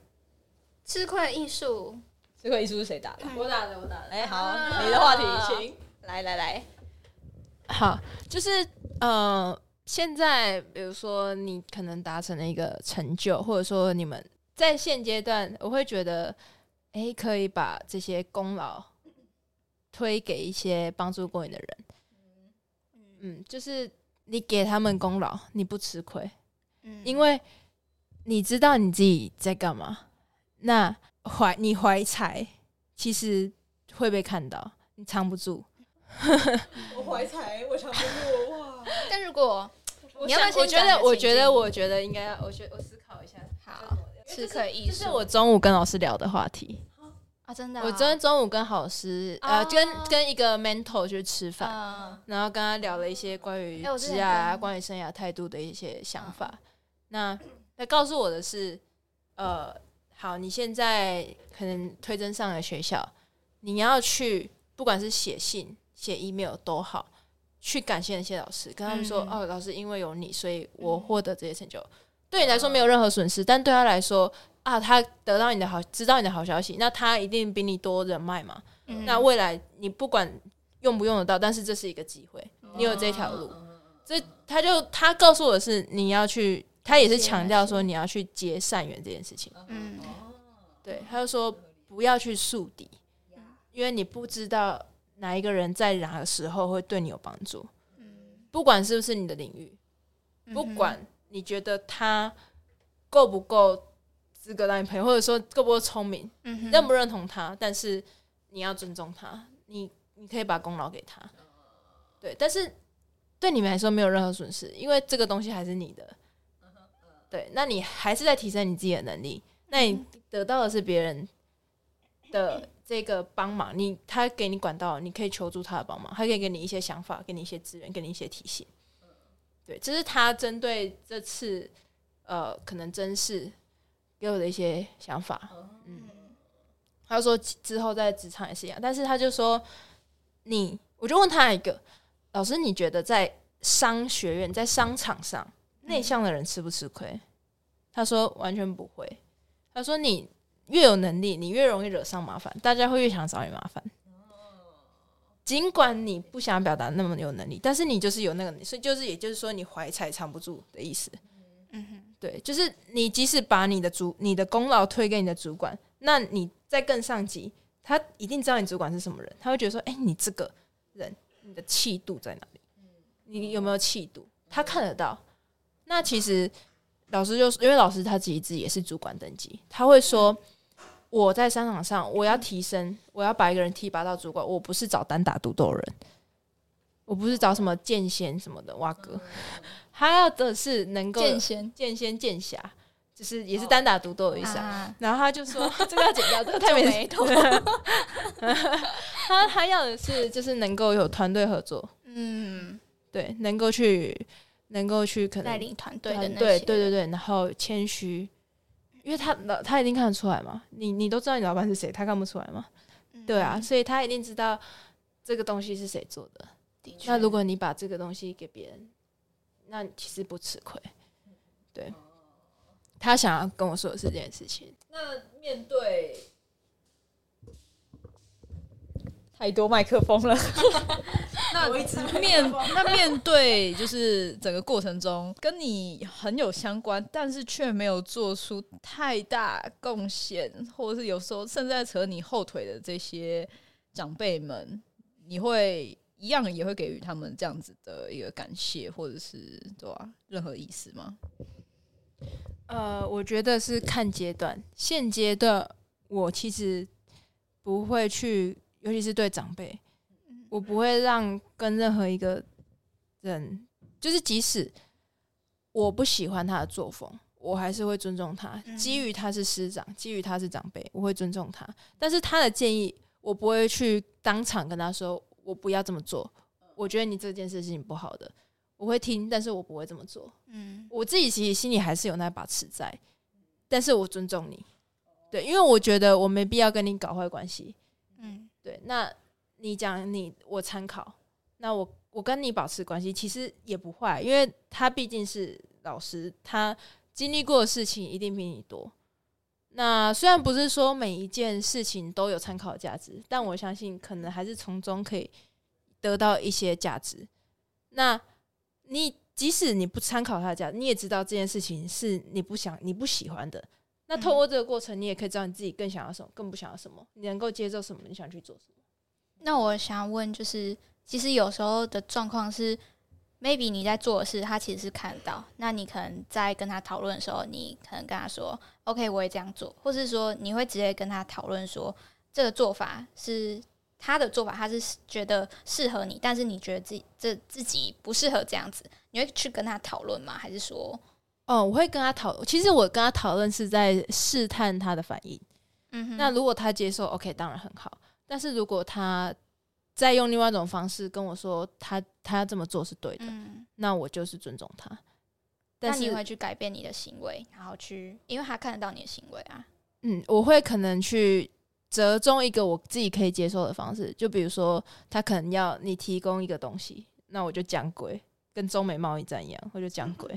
吃亏艺术。吃亏艺术是谁打的？我打的，我打的。哎，好，啊你的话题，请。来来来，好，就是呃，现在比如说你可能达成了一个成就，或者说你们在现阶段，我会觉得，哎、可以把这些功劳推给一些帮助过你的人。嗯，就是你给他们功劳，你不吃亏，嗯因为你知道你自己在干嘛。那怀你怀才，其实会被看到，你藏不住。我怀才，我藏不住哇！但如果你要不要先我觉得，我觉得，我觉得应该要，我觉我思考一下。好吃亏艺术，这是我中午跟老师聊的话题。啊，真的啊，我昨天中午跟老师，呃，哦跟跟一个 mentor 去吃饭，嗯然后跟他聊了一些关于职啊、跟关于生涯态度的一些想法。那他告诉我的是，呃，好，你现在可能推甄上了学校，你要去，不管是写信、写 email 都好，去感谢那些老师，跟他们说，嗯哦，老师因为有你，所以我获得这些成就。对你来说没有任何损失，但对他来说啊，他得到你的好，知道你的好消息，那他一定比你多人脉嘛。嗯那未来你不管用不用得到，但是这是一个机会，你有这条路。所以他就他告诉我的是你要去，他也是强调说你要去结善缘这件事情。嗯。对，他就说不要去树敌，因为你不知道哪一个人在哪个时候会对你有帮助，嗯。不管是不是你的领域，不管你觉得他够不够资格当你朋友，或者说够不够聪明，嗯认不认同他，但是你要尊重他，你你可以把功劳给他，对，但是对你们来说没有任何损失，因为这个东西还是你的，对，那你还是在提升你自己的能力，那你得到的是别人的这个帮忙，你他给你管道，你可以求助他的帮忙，他可以给你一些想法，给你一些资源，给你一些提醒，对，这是他针对这次呃可能真是给我的一些想法，嗯。他说之后在职场也是一样，但是他就说你，我就问他一个老师，你觉得在商学院在商场上内向的人吃不吃亏？他说完全不会。他说你越有能力，你越容易惹上麻烦，大家会越想找你麻烦。尽管你不想表达那么有能力，但是你就是有那个能力，所以就是也就是说你怀才藏不住的意思。嗯哼，对，就是你即使把你的主你的功劳推给你的主管，那你再更上级，他一定知道你主管是什么人，他会觉得说，哎、你这个人，你的气度在哪里？你有没有气度？他看得到。那其实老师就是因为老师他自己自己也是主管等级，他会说。我在商场上，我要提升，我要把一个人提拔到主管，我不是找单打独斗的人，我不是找什么剑仙什么的哇哥，他要的是能够剑仙剑仙剑侠，就是也是单打独斗的意思啊。啊，然后他就说 这个要剪掉，这个太没眉头，他他要的是就是能够有团队合作，嗯，对，能够去能够去可能带领团队的团那些，队对对对，然后谦虚，因为他老他一定看得出来嘛，你你都知道你老板是谁，他看不出来吗？嗯对啊，，所以他一定知道这个东西是谁做的。的确那如果你把这个东西给别人，那你其实不吃亏。对，他想要跟我说的是这件事情。那面对太多麦克风了，那面 那面对就是整个过程中跟你很有相关，但是却没有做出太大贡献，或者是有时候甚至在扯你后腿的这些长辈们，你会一样也会给予他们这样子的一个感谢，或者是对吧、任何意思吗？呃，我觉得是看阶段。现阶段我其实不会去，尤其是对长辈，我不会让跟任何一个人，就是即使我不喜欢他的作风，我还是会尊重他。嗯基于他是师长，基于他是长辈，我会尊重他。但是他的建议，我不会去当场跟他说，我不要这么做。我觉得你这件事情不好的，我会听，但是我不会这么做。嗯我自己其实心里还是有那把尺在，但是我尊重你，对，因为我觉得我没必要跟你搞坏关系，嗯对，那你讲你我参考，那我我跟你保持关系其实也不坏，因为他毕竟是老师，他经历过的事情一定比你多。那虽然不是说每一件事情都有参考价值，但我相信可能还是从中可以得到一些价值。那你即使你不参考他的价值，你也知道这件事情是你不想、你不喜欢的。那透过这个过程，你也可以知道你自己更想要什么，更不想要什么，你能够接受什么，你想去做什么。那我想问，就是其实有时候的状况是，maybe 你在做的事，他其实是看得到。那你可能在跟他讨论的时候，你可能跟他说：“OK，我也这样做。”或是说，你会直接跟他讨论说，这个做法是他的做法，他是觉得适合你，但是你觉得自己这自己不适合这样子，你会去跟他讨论吗？还是说，哦，我会跟他讨，其实我跟他讨论是在试探他的反应。嗯哼，那如果他接受，OK，当然很好。但是如果他再用另外一种方式跟我说他他这么做是对的，嗯，那我就是尊重他。但是那你会去改变你的行为，然后去，因为他看得到你的行为啊。嗯，我会可能去折中一个我自己可以接受的方式，就比如说他可能要你提供一个东西，那我就讲规，跟中美贸易战一样，我就讲规。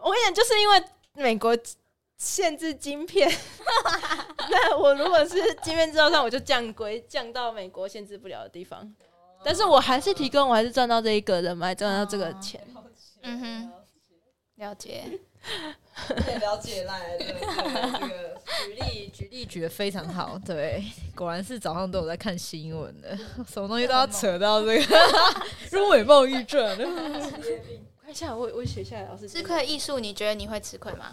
我跟你讲，就是因为美国限制晶片，那我如果是晶片制造商，我就降规降到美国限制不了的地方。但是我还是提供，我还是赚到这一个人脉，赚到这个钱。嗯哼，了解。了解来这个 这个举例举例举的非常好，对，果然是早上都有在看新闻的，什么东西都要扯到这个入美贸易战。看一 下，我我写下来，老师吃亏艺术，你觉得你会吃亏吗？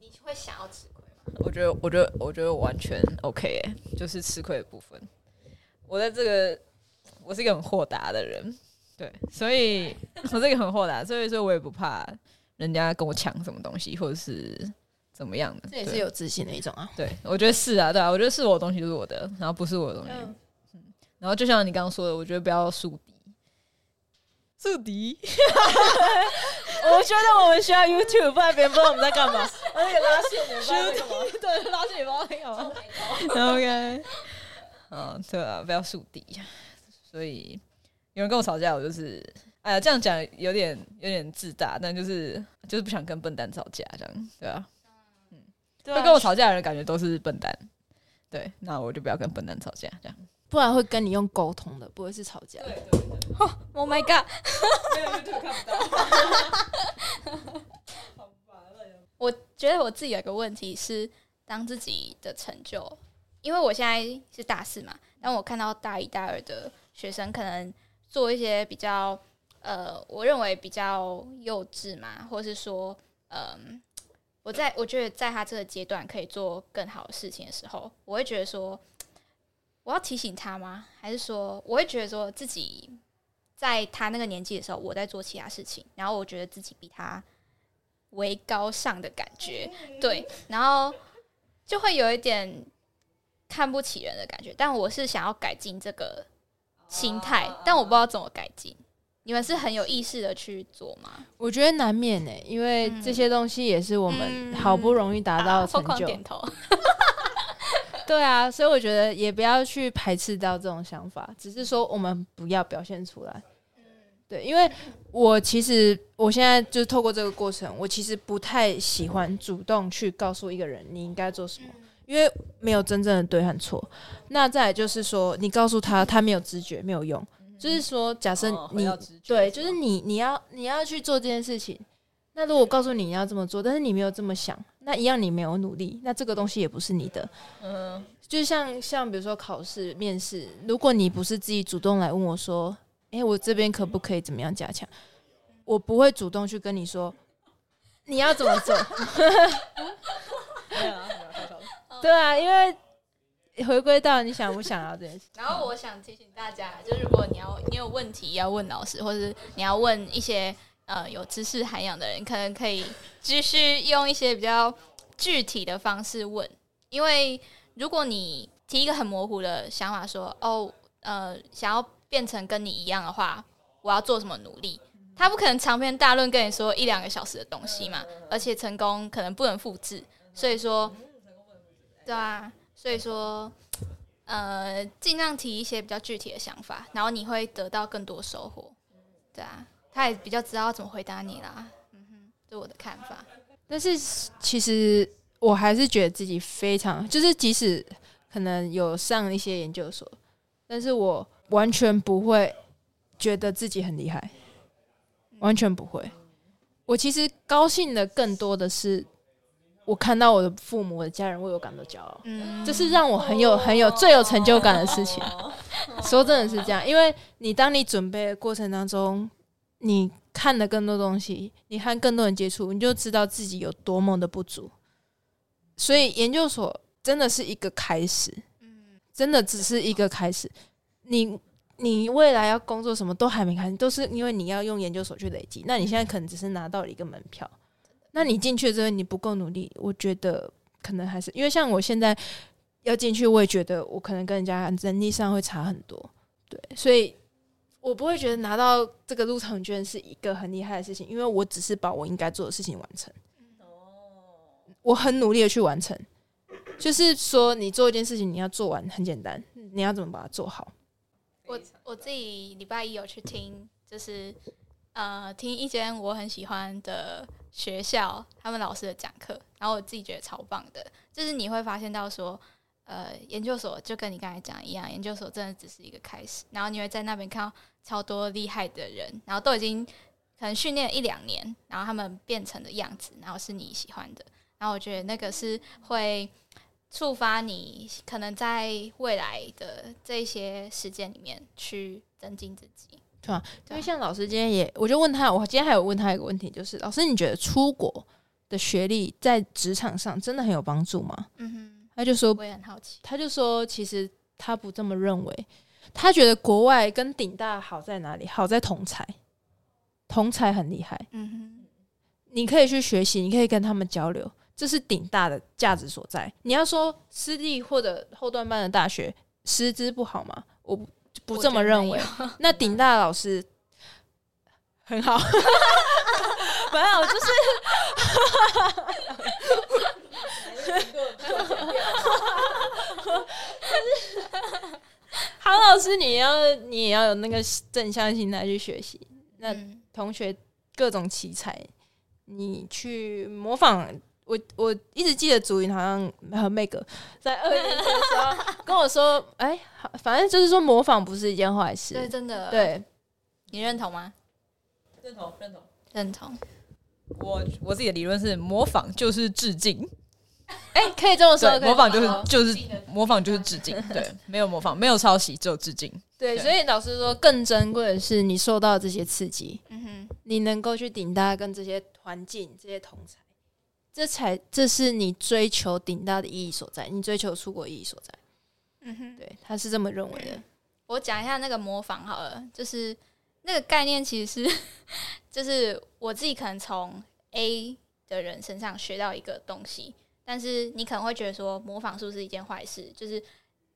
你会想要吃亏吗？我觉得，我觉得，我觉得我完全 OK，哎，就是吃亏的部分。我在这个，我是一个很豁达的人，对，所以我是一个很豁达，所以说我也不怕人家跟我抢什么东西，或者是怎么样的。这也是有自信的一种啊。对，我觉得是啊，对啊，我觉得是我的东西就是我的，然后不是我的东西。嗯然后就像你刚刚说的，我觉得不要树敌，树敌。我觉得我们需要 YouTube，不然别人不知道我们在干嘛。而且拉线的，对，拉线包干嘛？OK，嗯，对啊，不要树敌。所以有人跟我吵架，我就是，哎呀，这样讲有点有点自大，但就是就是不想跟笨蛋吵架，这样对啊。对会跟我吵架的人感觉都是笨蛋，对，那我就不要跟笨蛋吵架，这样。不然会跟你用沟通的，不会是吵架。Oh my god！没有 YouTube 看不到。我觉得我自己有个问题是，当自己的成就，因为我现在是大四嘛，但我看到大一、大二的学生可能做一些比较呃，我认为比较幼稚嘛，或是说，嗯、我在我觉得在他这个阶段可以做更好的事情的时候，我会觉得说，我要提醒他吗？还是说，我会觉得说自己在他那个年纪的时候，我在做其他事情，然后我觉得自己比他为高尚的感觉，对，然后就会有一点看不起人的感觉。但我是想要改进这个心态，但我不知道怎么改进。你们是很有意识的去做吗？我觉得难免呢、因为这些东西也是我们好不容易达到的啊疯成就。狂点头。对啊，所以我觉得也不要去排斥到这种想法，只是说我们不要表现出来。对，因为我其实我现在就是透过这个过程，我其实不太喜欢主动去告诉一个人你应该做什么，因为没有真正的对和错。那再来就是说，你告诉他，他没有知觉，没有用。就是说，假设哦你、对，就是你你要你要去做这件事情。那如果告诉你你要这么做，但是你没有这么想，那一样你没有努力，那这个东西也不是你的。嗯，就像像比如说考试、面试，如果你不是自己主动来问我说：“诶，我这边可不可以怎么样加强？”我不会主动去跟你说你要怎么做。对啊，因为回归到你想不想要这件事。然后我想提醒大家，就是如果你要你有问题要问老师，或者是你要问一些呃有知识涵养的人，可能可以继续用一些比较具体的方式问，因为如果你提一个很模糊的想法说，哦呃想要变成跟你一样的话，我要做什么努力？他不可能长篇大论跟你说一两个小时的东西嘛，而且成功可能不能复制，所以说，对啊，所以说，呃，尽量提一些比较具体的想法，然后你会得到更多收获。对啊，他也比较知道怎么回答你啦。嗯哼，这我的看法。但是其实我还是觉得自己非常，就是即使可能有上一些研究所，但是我完全不会觉得自己很厉害，完全不会。我其实高兴的更多的是，我看到我的父母、我的家人为我感到骄傲，嗯，这是让我很有、很有最有成就感的事情。说真的是这样，因为你当你准备的过程当中，你看了更多东西，你和更多人接触，你就知道自己有多么的不足。所以研究所真的是一个开始，嗯真的只是一个开始。你你未来要工作什么都还没开始，都是因为你要用研究所去累积。那你现在可能只是拿到了一个门票，那你进去之后你不够努力，我觉得可能还是因为像我现在要进去，我也觉得我可能跟人家能力上会差很多，对，所以我不会觉得拿到这个入场券是一个很厉害的事情，因为我只是把我应该做的事情完成，我很努力的去完成，就是说你做一件事情，你要做完很简单，你要怎么把它做好？我我自己礼拜一有去听，就是呃听一间我很喜欢的学校他们老师的讲课，然后我自己觉得超棒的，就是你会发现到说，呃，研究所就跟你刚才讲一样，研究所真的只是一个开始，然后你会在那边看到超多厉害的人，然后都已经可能训练一两年，然后他们变成的样子，然后是你喜欢的，然后我觉得那个是会。触发你可能在未来的这些时间里面去增进自己。对啊，因为像老师今天也，我就问他，我今天还有问他一个问题，就是老师，你觉得出国的学历在职场上真的很有帮助吗？嗯哼，他就说，我也很好奇。他就说，其实他不这么认为，他觉得国外跟顶大好在哪里？好在同才，同才很厉害，嗯哼，你可以去学习，你可以跟他们交流，这是顶大的价值所在。你要说私立或者后段班的大学师资不好吗？我不不这么认为。那顶大老师很好，没有，就是 好老师，你要你也要有那个正向心态去学习。那嗯同学各种奇才，你去模仿。我我一直记得竹云好像和妹哥在二年级的时候跟我说，哎、好反正就是说模仿不是一件坏事。对，真的，，对，你认同吗？认同认同。认同。我我自己的理论是模仿就是致敬，哎、可以这么说，模仿就是就是模仿就是致敬，对，没有模仿，没有抄袭，只有致敬。对，对所以老师说更珍贵的是你受到这些刺激，嗯哼，你能够去顶大跟这些环境、这些同才，这才这是你追求顶大的意义所在，你追求出国意义所在。嗯哼。对，他是这么认为的。我讲一下那个模仿好了，就是那个概念其实是，就是我自己可能从 A 的人身上学到一个东西，但是你可能会觉得说模仿是不是一件坏事？就是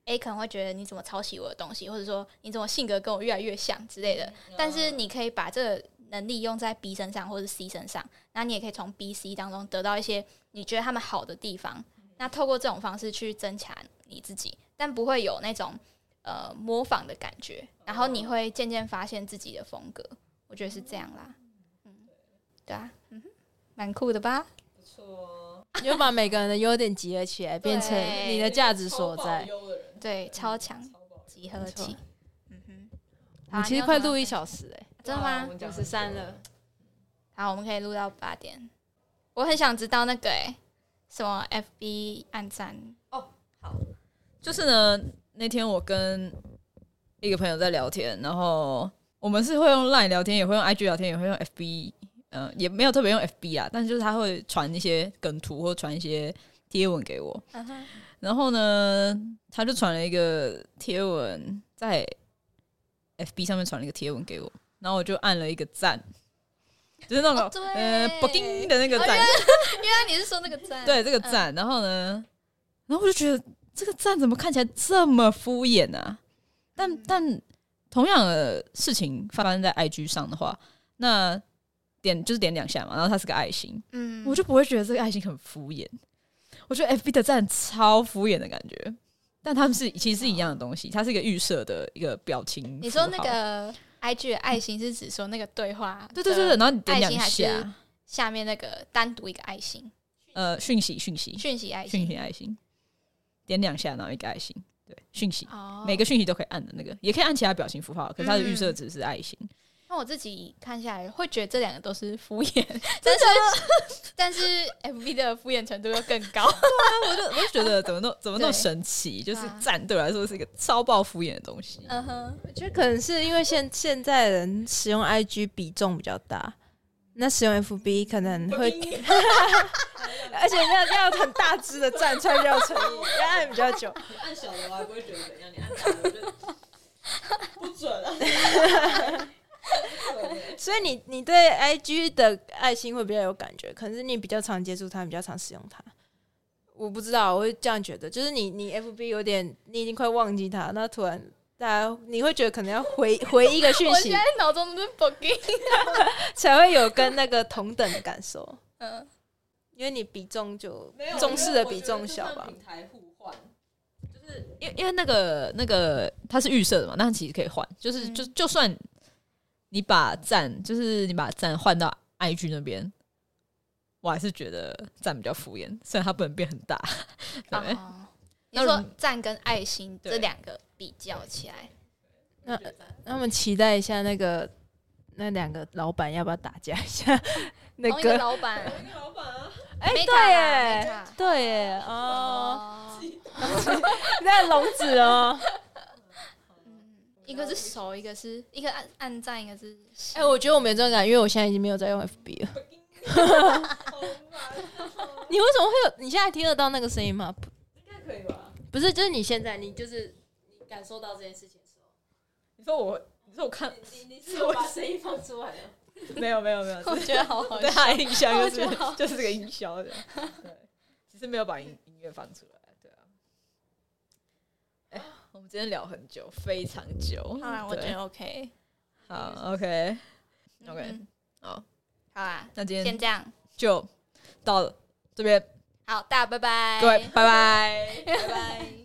A 可能会觉得你怎么抄袭我的东西，或者说你怎么性格跟我越来越像之类的。但是你可以把这个能力用在 B 身上或者 C 身上，那你也可以从 B、C 当中得到一些你觉得他们好的地方。那透过这种方式去增强你自己，但不会有那种呃模仿的感觉，然后你会渐渐发现自己的风格。我觉得是这样啦，嗯，对啊，嗯哼，蛮酷的吧？不错你就把每个人的优点集合起来，变成你的价值所在。对，超强集合错器，嗯哼。你其实快录一小时哎、真的吗？五十三了。好，我们可以录到八点。我很想知道那个诶、什么 FB 暗赞哦。好，就是呢，那天我跟一个朋友在聊天，然后我们是会用 Line 聊天，也会用 IG 聊天，也会用 FB，呃，也没有特别用 FB 啊，但是就是他会传一些梗图或传一些贴文给我。然后呢，他就传了一个贴文，在 FB 上面传了一个贴文给我，然后我就按了一个赞，就是那种、哦对呃 b o o k i n 的那个哦赞，原来你是说那个赞？对这个赞。然后呢，然后我就觉得这个赞怎么看起来这么敷衍啊？但但同样的事情发生在 IG 上的话，那点就是点两下嘛，然后它是个爱心，嗯，我就不会觉得这个爱心很敷衍。我觉得 FB 的赞超敷衍的感觉，但他们是其实是一样的东西，它是一个预设的一个表情。你说那，个 IG 的爱心是指说那个对话？对对对对，然后你点两心还是下，下面那个单独一个爱心，呃，讯息讯息讯息爱心讯心。息爱心，点两下，然后一个爱心，对，讯息。哦，每个讯息都可以按的那个，也可以按其他表情符号，可是它的预设嗯只是爱心。那我自己看下来会觉得这两个都是敷衍，但是 但是 FB 的敷衍程度又更高。我就我就觉得怎么那么怎么那么神奇，就是啊赞对我来说是一个超爆敷衍的东西。嗯哼，我觉得可能是因为现现在人使用 IG 比重比较大，那使用 FB 可能会，而且要要很大只的赞才比较有诚意，要按比较久。你按小的我还不会觉得怎样，你按大的我就不准啊。所以你你对 IG 的爱心会比较有感觉，可能是你比较常接触它，比较常使用它。我不知道，我会这样觉得，就是你你 FB 有点，你已经快忘记它，那突然大家你会觉得可能要回 回一个讯息我现，在脑中都是 booking。才会有跟那个同等的感受，嗯，因为你比重就重视的比重小吧。平台互换，因为因为那个那个它是预设的嘛，那其实可以换，就是嗯就就算你把赞，就是你把赞换到 IG 那边，我还是觉得赞比较敷衍，虽然它不能变很大。对，哦。你那说赞跟爱心这两个比较起来，那那我们期待一下那个那两个老板要不要打架一下？那同一个个老板，老板啊，哎对对耶，哦，哦，那笼子哦，一个是熟，一个是一个按按赞，一个是哎、我觉得我没这种感，因为我现在已经没有在用 FB 了。你为什么会有？你现在听得到那个声音吗？不应该可以吧？不是，就是你现在，你就是你感受到这件事情的时候，你说我，你说我看你你是我把声音放出来了。没有没有没有，我觉得好好 对他的印象就是就是这个音效的，对，只是没有把音音乐放出来，我们今天聊很久，非常久。好啦，我觉得 OK。好，OK，OK，、嗯好，好啦，那今天先这样。就到这边，好，大家拜拜。各位拜拜。拜拜。